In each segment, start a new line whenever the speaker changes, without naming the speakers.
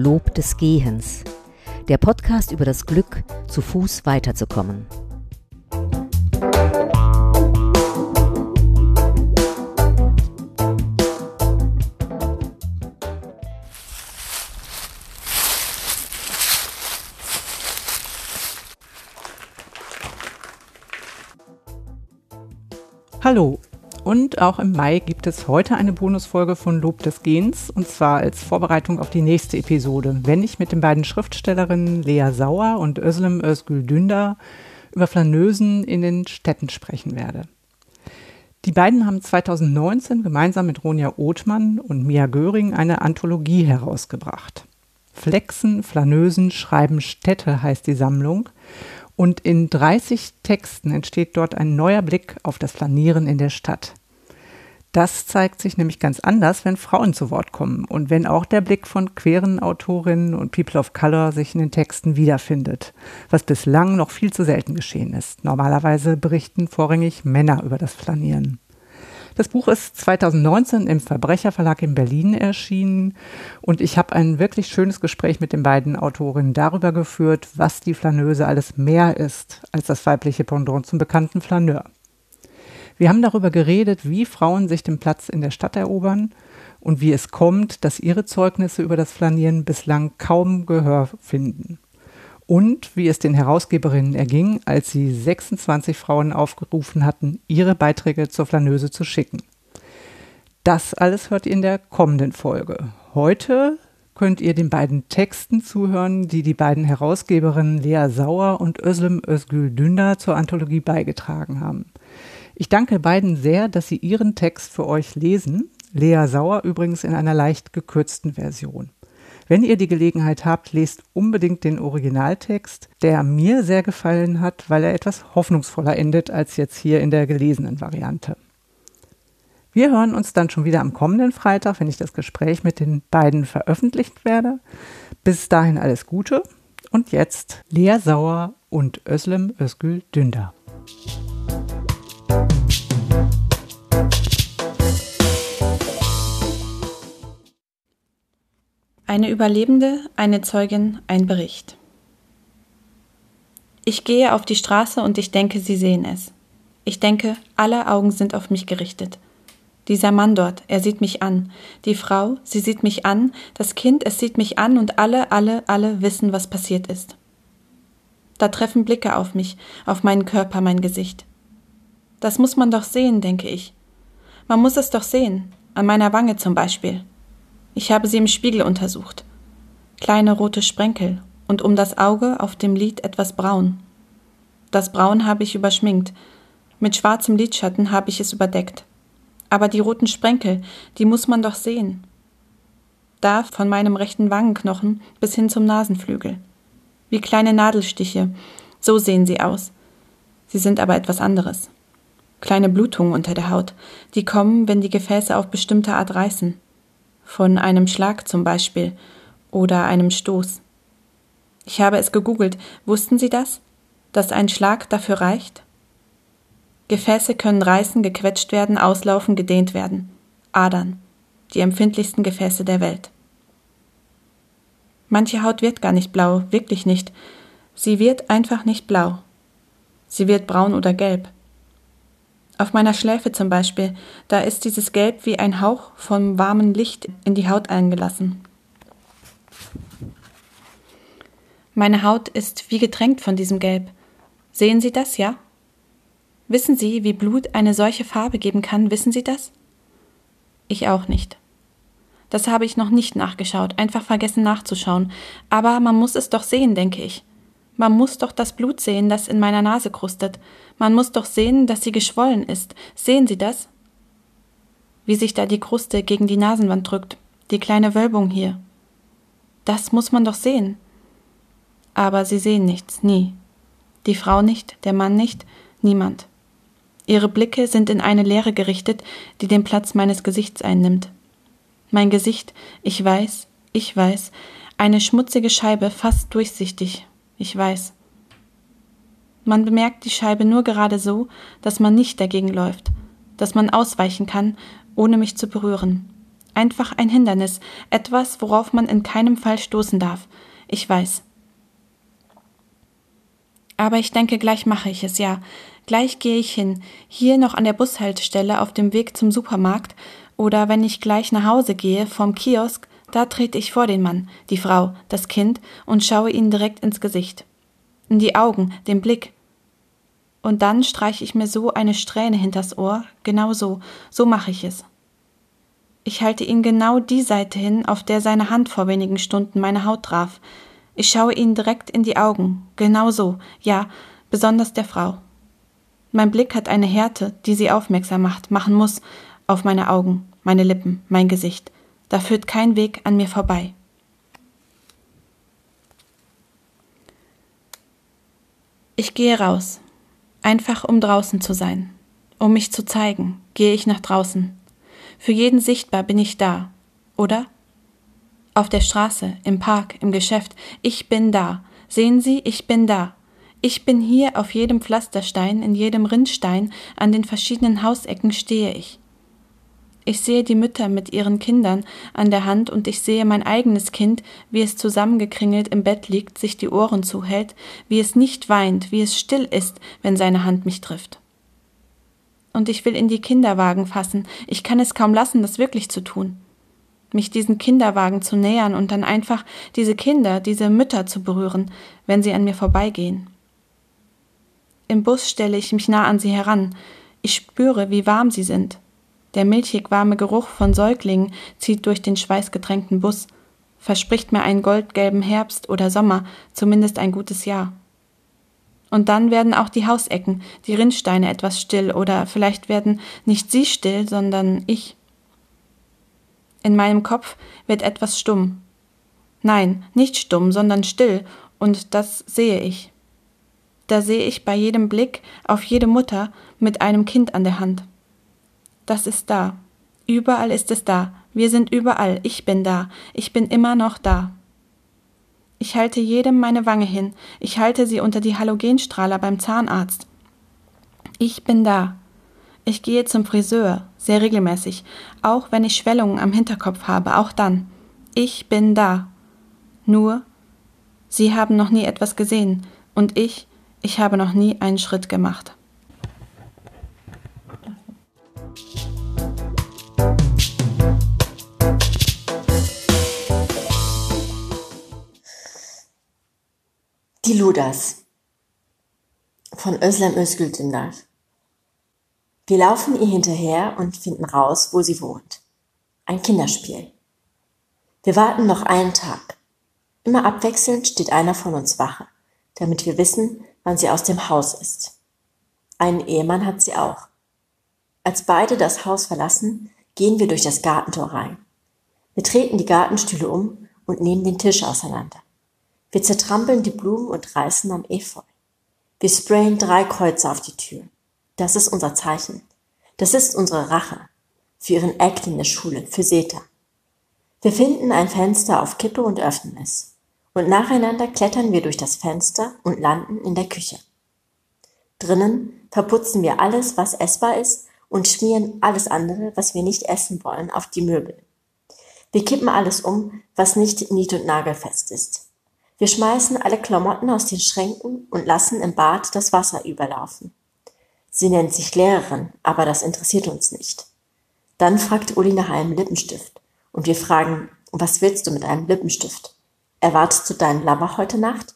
Lob des Gehens. Der Podcast über das Glück, zu Fuß weiterzukommen.
Hallo und auch im Mai gibt es heute eine Bonusfolge von Lob des Gens und zwar als Vorbereitung auf die nächste Episode, wenn ich mit den beiden Schriftstellerinnen Lea Sauer und Özlem Özgül Dündar über Flaneusen in den Städten sprechen werde. Die beiden haben 2019 gemeinsam mit Ronja Othmann und Mia Göring eine Anthologie herausgebracht. Flexen, Flaneusen, Schreiben Städte heißt die Sammlung und in 30 Texten entsteht dort ein neuer Blick auf das Flanieren in der Stadt. Das zeigt sich nämlich ganz anders, wenn Frauen zu Wort kommen und wenn auch der Blick von queeren Autorinnen und People of Color sich in den Texten wiederfindet, was bislang noch viel zu selten geschehen ist. Normalerweise berichten vorrangig Männer über das Flanieren. Das Buch ist 2019 im Verbrecherverlag in Berlin erschienen und ich habe ein wirklich schönes Gespräch mit den beiden Autorinnen darüber geführt, was die Flaneuse alles mehr ist als das weibliche Pendant zum bekannten Flaneur. Wir haben darüber geredet, wie Frauen sich den Platz in der Stadt erobern und wie es kommt, dass ihre Zeugnisse über das Flanieren bislang kaum Gehör finden und wie es den Herausgeberinnen erging, als sie 26 Frauen aufgerufen hatten, ihre Beiträge zur Flaneuse zu schicken. Das alles hört ihr in der kommenden Folge. Heute könnt ihr den beiden Texten zuhören, die die beiden Herausgeberinnen Lea Sauer und Özlem Özgül Dündar zur Anthologie beigetragen haben. Ich danke beiden sehr, dass sie ihren Text für euch lesen. Lea Sauer übrigens in einer leicht gekürzten Version. Wenn ihr die Gelegenheit habt, lest unbedingt den Originaltext, der mir sehr gefallen hat, weil er etwas hoffnungsvoller endet als jetzt hier in der gelesenen Variante. Wir hören uns dann schon wieder am kommenden Freitag, wenn ich das Gespräch mit den beiden veröffentlicht werde. Bis dahin alles Gute und jetzt Lea Sauer und Özlem Özgül Dündar.
Eine Überlebende, eine Zeugin, ein Bericht. Ich gehe auf die Straße und ich denke, sie sehen es. Ich denke, alle Augen sind auf mich gerichtet. Dieser Mann dort, er sieht mich an. Die Frau, sie sieht mich an. Das Kind, es sieht mich an und alle, alle, alle wissen, was passiert ist. Da treffen Blicke auf mich, auf meinen Körper, mein Gesicht. Das muss man doch sehen, denke ich. Man muss es doch sehen, an meiner Wange zum Beispiel. Ich habe sie im Spiegel untersucht. Kleine rote Sprenkel und um das Auge auf dem Lid etwas braun. Das Braun habe ich überschminkt. Mit schwarzem Lidschatten habe ich es überdeckt. Aber die roten Sprenkel, die muss man doch sehen. Da von meinem rechten Wangenknochen bis hin zum Nasenflügel. Wie kleine Nadelstiche. So sehen sie aus. Sie sind aber etwas anderes. Kleine Blutungen unter der Haut, die kommen, wenn die Gefäße auf bestimmte Art reißen von einem Schlag zum Beispiel oder einem Stoß. Ich habe es gegoogelt. Wussten Sie das? Dass ein Schlag dafür reicht? Gefäße können reißen, gequetscht werden, auslaufen, gedehnt werden. Adern. Die empfindlichsten Gefäße der Welt. Manche Haut wird gar nicht blau, wirklich nicht. Sie wird einfach nicht blau. Sie wird braun oder gelb. Auf meiner Schläfe zum Beispiel, da ist dieses Gelb wie ein Hauch vom warmen Licht in die Haut eingelassen. Meine Haut ist wie getränkt von diesem Gelb. Sehen Sie das, ja? Wissen Sie, wie Blut eine solche Farbe geben kann, wissen Sie das? Ich auch nicht. Das habe ich noch nicht nachgeschaut, einfach vergessen nachzuschauen, aber man muss es doch sehen, denke ich. Man muss doch das Blut sehen, das in meiner Nase krustet. Man muss doch sehen, dass sie geschwollen ist. Sehen Sie das? Wie sich da die Kruste gegen die Nasenwand drückt, die kleine Wölbung hier. Das muss man doch sehen. Aber sie sehen nichts, nie. Die Frau nicht, der Mann nicht, niemand. Ihre Blicke sind in eine Leere gerichtet, die den Platz meines Gesichts einnimmt. Mein Gesicht, ich weiß, ich weiß, eine schmutzige Scheibe fast durchsichtig, ich weiß. Man bemerkt die Scheibe nur gerade so, dass man nicht dagegen läuft, dass man ausweichen kann, ohne mich zu berühren. Einfach ein Hindernis, etwas, worauf man in keinem Fall stoßen darf. Ich weiß. Aber ich denke, gleich mache ich es, ja. Gleich gehe ich hin, hier noch an der Bushaltestelle auf dem Weg zum Supermarkt, oder wenn ich gleich nach Hause gehe, vom Kiosk, da trete ich vor den Mann, die Frau, das Kind und schaue ihnen direkt ins Gesicht. In die Augen, den Blick. Und dann streiche ich mir so eine Strähne hinters Ohr, genau so, so mache ich es. Ich halte ihn genau die Seite hin, auf der seine Hand vor wenigen Stunden meine Haut traf. Ich schaue ihn direkt in die Augen, genau so, ja, besonders der Frau. Mein Blick hat eine Härte, die sie aufmerksam macht, machen muss, auf meine Augen, meine Lippen, mein Gesicht. Da führt kein Weg an mir vorbei. Ich gehe raus, einfach um draußen zu sein, um mich zu zeigen, gehe ich nach draußen. Für jeden sichtbar bin ich da, oder? Auf der Straße, im Park, im Geschäft, ich bin da. Sehen Sie, ich bin da. Ich bin hier auf jedem Pflasterstein, in jedem Rindstein, an den verschiedenen Hausecken stehe ich. Ich sehe die Mütter mit ihren Kindern an der Hand und ich sehe mein eigenes Kind, wie es zusammengekringelt im Bett liegt, sich die Ohren zuhält, wie es nicht weint, wie es still ist, wenn seine Hand mich trifft. Und ich will in die Kinderwagen fassen, ich kann es kaum lassen, das wirklich zu tun. Mich diesen Kinderwagen zu nähern und dann einfach diese Kinder, diese Mütter zu berühren, wenn sie an mir vorbeigehen. Im Bus stelle ich mich nah an sie heran, ich spüre, wie warm sie sind, der milchig warme Geruch von Säuglingen zieht durch den schweißgetränkten Bus, verspricht mir einen goldgelben Herbst oder Sommer, zumindest ein gutes Jahr. Und dann werden auch die Hausecken, die Rinnsteine etwas still, oder vielleicht werden nicht sie still, sondern ich. In meinem Kopf wird etwas stumm. Nein, nicht stumm, sondern still, und das sehe ich. Da sehe ich bei jedem Blick auf jede Mutter mit einem Kind an der Hand. Das ist da. Überall ist es da. Wir sind überall. Ich bin da. Ich bin immer noch da. Ich halte jedem meine Wange hin. Ich halte sie unter die Halogenstrahler beim Zahnarzt. Ich bin da. Ich gehe zum Friseur, sehr regelmäßig, auch wenn ich Schwellungen am Hinterkopf habe, auch dann. Ich bin da. Nur, Sie haben noch nie etwas gesehen, und ich, ich habe noch nie einen Schritt gemacht.
Die Ludas von Özlem Özgül Wir laufen ihr hinterher und finden raus, wo sie wohnt. Ein Kinderspiel. Wir warten noch einen Tag. Immer abwechselnd steht einer von uns Wache, damit wir wissen, wann sie aus dem Haus ist. Einen Ehemann hat sie auch. Als beide das Haus verlassen, gehen wir durch das Gartentor rein. Wir treten die Gartenstühle um und nehmen den Tisch auseinander. Wir zertrampeln die Blumen und reißen am Efeu. Wir sprayen drei Kreuze auf die Tür. Das ist unser Zeichen. Das ist unsere Rache. Für ihren Act in der Schule, für Seta. Wir finden ein Fenster auf Kippe und öffnen es. Und nacheinander klettern wir durch das Fenster und landen in der Küche. Drinnen verputzen wir alles, was essbar ist und schmieren alles andere, was wir nicht essen wollen, auf die Möbel. Wir kippen alles um, was nicht nied- und nagelfest ist. Wir schmeißen alle Klamotten aus den Schränken und lassen im Bad das Wasser überlaufen. Sie nennt sich Lehrerin, aber das interessiert uns nicht. Dann fragt Uli nach einem Lippenstift. Und wir fragen, was willst du mit einem Lippenstift? Erwartest du deinen Lover heute Nacht?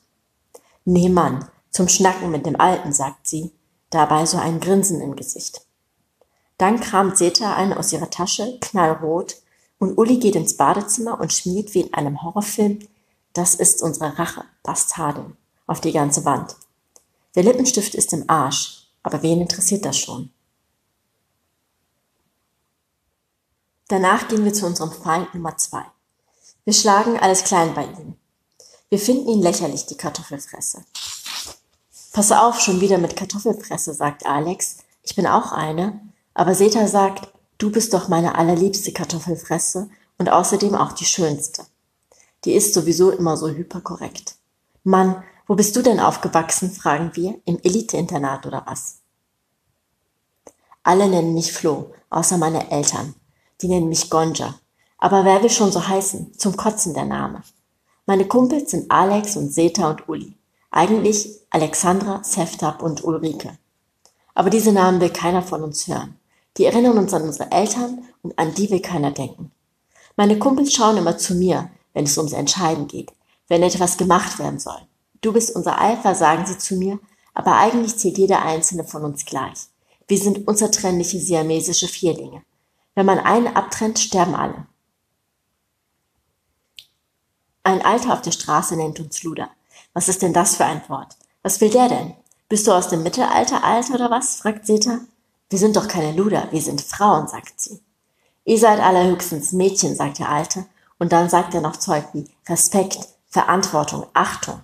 Nee, Mann, zum Schnacken mit dem Alten, sagt sie, dabei so ein Grinsen im Gesicht. Dann kramt Seta einen aus ihrer Tasche, knallrot, und Uli geht ins Badezimmer und schmiert wie in einem Horrorfilm das ist unsere Rache, Bastardin, auf die ganze Wand. Der Lippenstift ist im Arsch, aber wen interessiert das schon? Danach gehen wir zu unserem Feind Nummer zwei. Wir schlagen alles klein bei ihm. Wir finden ihn lächerlich, die Kartoffelfresse. Pass auf, schon wieder mit Kartoffelfresse, sagt Alex. Ich bin auch eine. Aber Seta sagt, du bist doch meine allerliebste Kartoffelfresse und außerdem auch die schönste. Die ist sowieso immer so hyperkorrekt. Mann, wo bist du denn aufgewachsen, fragen wir, im Eliteinternat oder was? Alle nennen mich Flo, außer meine Eltern. Die nennen mich Gonja. Aber wer will schon so heißen? Zum Kotzen der Name. Meine Kumpels sind Alex und Seta und Uli. Eigentlich Alexandra, Seftab und Ulrike. Aber diese Namen will keiner von uns hören. Die erinnern uns an unsere Eltern und an die will keiner denken. Meine Kumpels schauen immer zu mir, wenn es ums Entscheiden geht, wenn etwas gemacht werden soll. Du bist unser Alpha, sagen sie zu mir, aber eigentlich zählt jeder einzelne von uns gleich. Wir sind unzertrennliche siamesische Vierlinge. Wenn man einen abtrennt, sterben alle. Ein Alter auf der Straße nennt uns Luder. Was ist denn das für ein Wort? Was will der denn? Bist du aus dem Mittelalter alt oder was? fragt Seta. Wir sind doch keine Luder, wir sind Frauen, sagt sie. Ihr seid allerhöchstens Mädchen, sagt der Alte, und dann sagt er noch Zeug wie Respekt, Verantwortung, Achtung.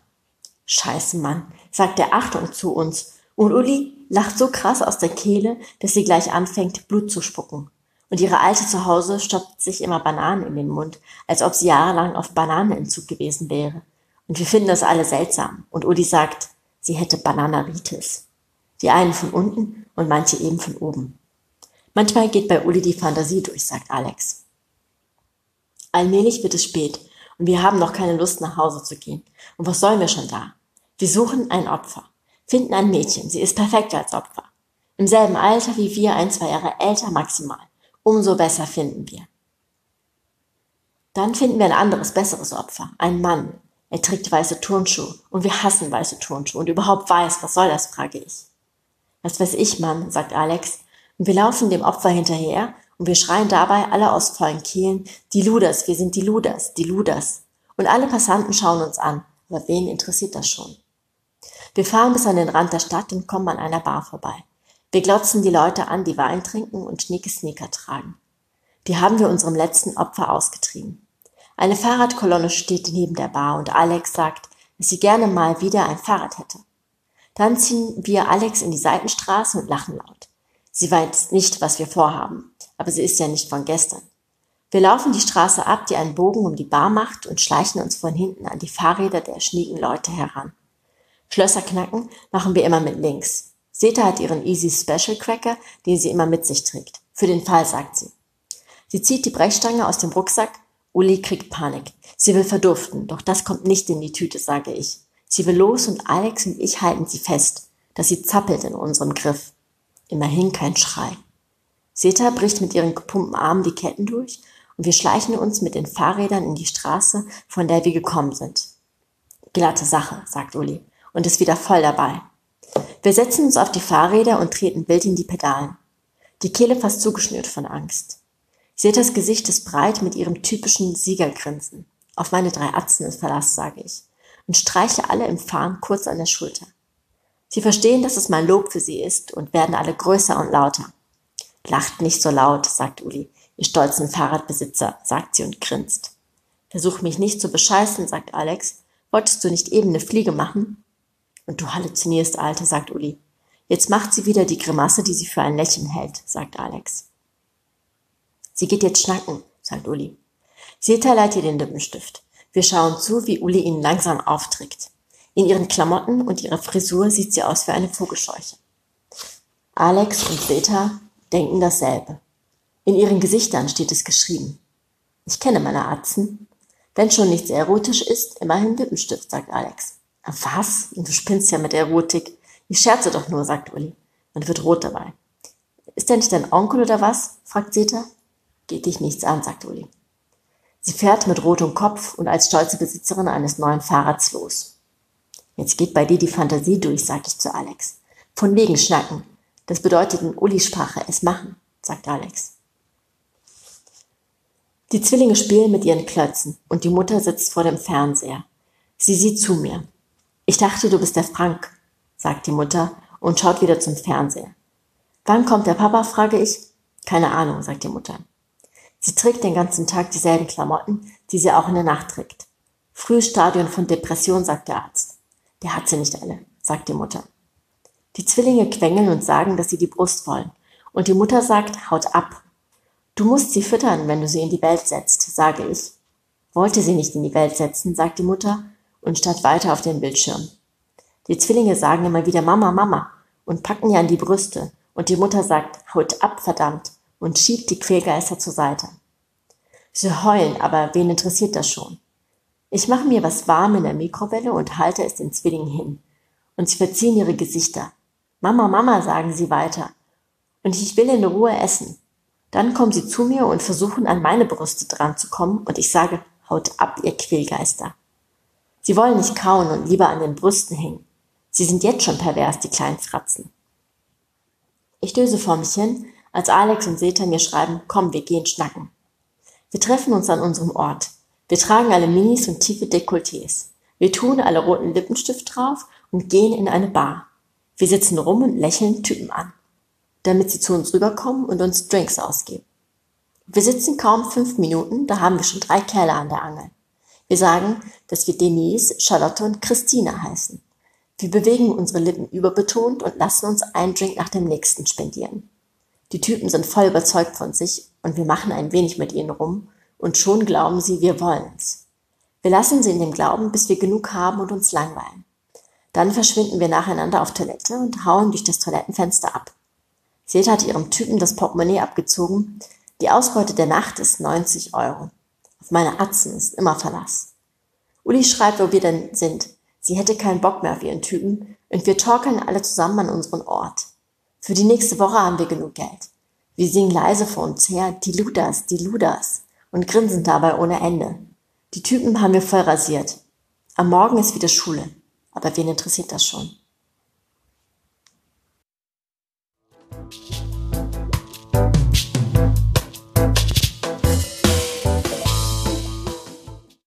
Scheiße, Mann, sagt er Achtung zu uns. Und Uli lacht so krass aus der Kehle, dass sie gleich anfängt, Blut zu spucken. Und ihre Alte zu Hause stoppt sich immer Bananen in den Mund, als ob sie jahrelang auf Bananenentzug gewesen wäre. Und wir finden das alle seltsam. Und Uli sagt, sie hätte Bananaritis. Die einen von unten und manche eben von oben. Manchmal geht bei Uli die Fantasie durch, sagt Alex. Allmählich wird es spät und wir haben noch keine Lust nach Hause zu gehen. Und was sollen wir schon da? Wir suchen ein Opfer, finden ein Mädchen, sie ist perfekt als Opfer. Im selben Alter wie wir, ein, zwei Jahre älter maximal. Umso besser finden wir. Dann finden wir ein anderes, besseres Opfer, einen Mann. Er trägt weiße Turnschuhe und wir hassen weiße Turnschuhe und überhaupt weiß, was soll das, frage ich. Was weiß ich, Mann, sagt Alex, und wir laufen dem Opfer hinterher und wir schreien dabei alle aus vollen Kehlen, die Luders, wir sind die Luders, die Luders. Und alle Passanten schauen uns an, aber wen interessiert das schon? Wir fahren bis an den Rand der Stadt und kommen an einer Bar vorbei. Wir glotzen die Leute an, die Wein trinken und schnieke Sneaker tragen. Die haben wir unserem letzten Opfer ausgetrieben. Eine Fahrradkolonne steht neben der Bar und Alex sagt, dass sie gerne mal wieder ein Fahrrad hätte. Dann ziehen wir Alex in die Seitenstraße und lachen laut. Sie weiß nicht, was wir vorhaben, aber sie ist ja nicht von gestern. Wir laufen die Straße ab, die einen Bogen um die Bar macht und schleichen uns von hinten an die Fahrräder der schnieken Leute heran. Schlösser knacken machen wir immer mit links. Seta hat ihren Easy Special Cracker, den sie immer mit sich trägt. Für den Fall, sagt sie. Sie zieht die Brechstange aus dem Rucksack. Uli kriegt Panik. Sie will verduften, doch das kommt nicht in die Tüte, sage ich. Sie will los und Alex und ich halten sie fest, dass sie zappelt in unserem Griff. Immerhin kein Schrei. Seta bricht mit ihren gepumpten Armen die Ketten durch und wir schleichen uns mit den Fahrrädern in die Straße, von der wir gekommen sind. Glatte Sache, sagt Uli und ist wieder voll dabei. Wir setzen uns auf die Fahrräder und treten wild in die Pedalen. Die Kehle fast zugeschnürt von Angst. Setas Gesicht ist breit mit ihrem typischen Siegergrinsen. Auf meine drei Atzen ist Verlass, sage ich, und streiche alle im Fahren kurz an der Schulter. Sie verstehen, dass es mein Lob für sie ist und werden alle größer und lauter. Lacht nicht so laut, sagt Uli. Ihr stolzen Fahrradbesitzer, sagt sie und grinst. Versuch mich nicht zu bescheißen, sagt Alex. Wolltest du nicht eben eine Fliege machen? Und du halluzinierst, Alte, sagt Uli. Jetzt macht sie wieder die Grimasse, die sie für ein Lächeln hält, sagt Alex. Sie geht jetzt schnacken, sagt Uli. Seta leiht ihr den Lippenstift. Wir schauen zu, wie Uli ihn langsam aufträgt. In ihren Klamotten und ihrer Frisur sieht sie aus wie eine Vogelscheuche. Alex und Seta denken dasselbe. In ihren Gesichtern steht es geschrieben. Ich kenne meine Arzten. Wenn schon nichts erotisch ist, immerhin Lippenstift, sagt Alex. Was? Du spinnst ja mit Erotik. Ich scherze doch nur, sagt Uli und wird rot dabei. Ist der nicht dein Onkel oder was? fragt Seta. Geht dich nichts an, sagt Uli. Sie fährt mit rotem Kopf und als stolze Besitzerin eines neuen Fahrrads los. Jetzt geht bei dir die Fantasie durch, sag ich zu Alex. Von wegen schnacken. Das bedeutet in Ulis Sprache es machen, sagt Alex. Die Zwillinge spielen mit ihren Klötzen und die Mutter sitzt vor dem Fernseher. Sie sieht zu mir. Ich dachte, du bist der Frank, sagt die Mutter und schaut wieder zum Fernseher. Wann kommt der Papa, frage ich. Keine Ahnung, sagt die Mutter. Sie trägt den ganzen Tag dieselben Klamotten, die sie auch in der Nacht trägt. Frühes Stadion von Depression, sagt der Arzt. Der hat sie nicht alle, sagt die Mutter. Die Zwillinge quengeln und sagen, dass sie die Brust wollen. Und die Mutter sagt, haut ab. Du musst sie füttern, wenn du sie in die Welt setzt, sage ich. Wollte sie nicht in die Welt setzen, sagt die Mutter und starrt weiter auf den Bildschirm. Die Zwillinge sagen immer wieder Mama, Mama und packen ihr an die Brüste und die Mutter sagt, haut ab, verdammt, und schiebt die Quälgeister zur Seite. Sie heulen, aber wen interessiert das schon? Ich mache mir was warm in der Mikrowelle und halte es den Zwillingen hin. Und sie verziehen ihre Gesichter. Mama, Mama, sagen sie weiter. Und ich will in Ruhe essen. Dann kommen sie zu mir und versuchen an meine Brüste dran zu kommen und ich sage, haut ab, ihr Quälgeister. Sie wollen nicht kauen und lieber an den Brüsten hängen. Sie sind jetzt schon pervers, die kleinen Fratzen. Ich döse vor mich hin, als Alex und Seta mir schreiben, komm, wir gehen schnacken. Wir treffen uns an unserem Ort. Wir tragen alle Minis und tiefe Dekolletés. Wir tun alle roten Lippenstift drauf und gehen in eine Bar. Wir sitzen rum und lächeln Typen an, damit sie zu uns rüberkommen und uns Drinks ausgeben. Wir sitzen kaum fünf Minuten, da haben wir schon drei Kerle an der Angel. Wir sagen, dass wir Denise, Charlotte und Christina heißen. Wir bewegen unsere Lippen überbetont und lassen uns einen Drink nach dem nächsten spendieren. Die Typen sind voll überzeugt von sich und wir machen ein wenig mit ihnen rum und schon glauben sie, wir wollen's. Wir lassen sie in dem Glauben, bis wir genug haben und uns langweilen. Dann verschwinden wir nacheinander auf Toilette und hauen durch das Toilettenfenster ab. Seta hat ihrem Typen das Portemonnaie abgezogen. Die Ausbeute der Nacht ist 90 Euro. Auf meine Atzen ist immer Verlass. Uli schreibt, wo wir denn sind. Sie hätte keinen Bock mehr auf ihren Typen und wir torkeln alle zusammen an unseren Ort. Für die nächste Woche haben wir genug Geld. Wir singen leise vor uns her, die Ludas, die Ludas und grinsen dabei ohne Ende. Die Typen haben wir voll rasiert. Am Morgen ist wieder Schule, aber wen interessiert das schon?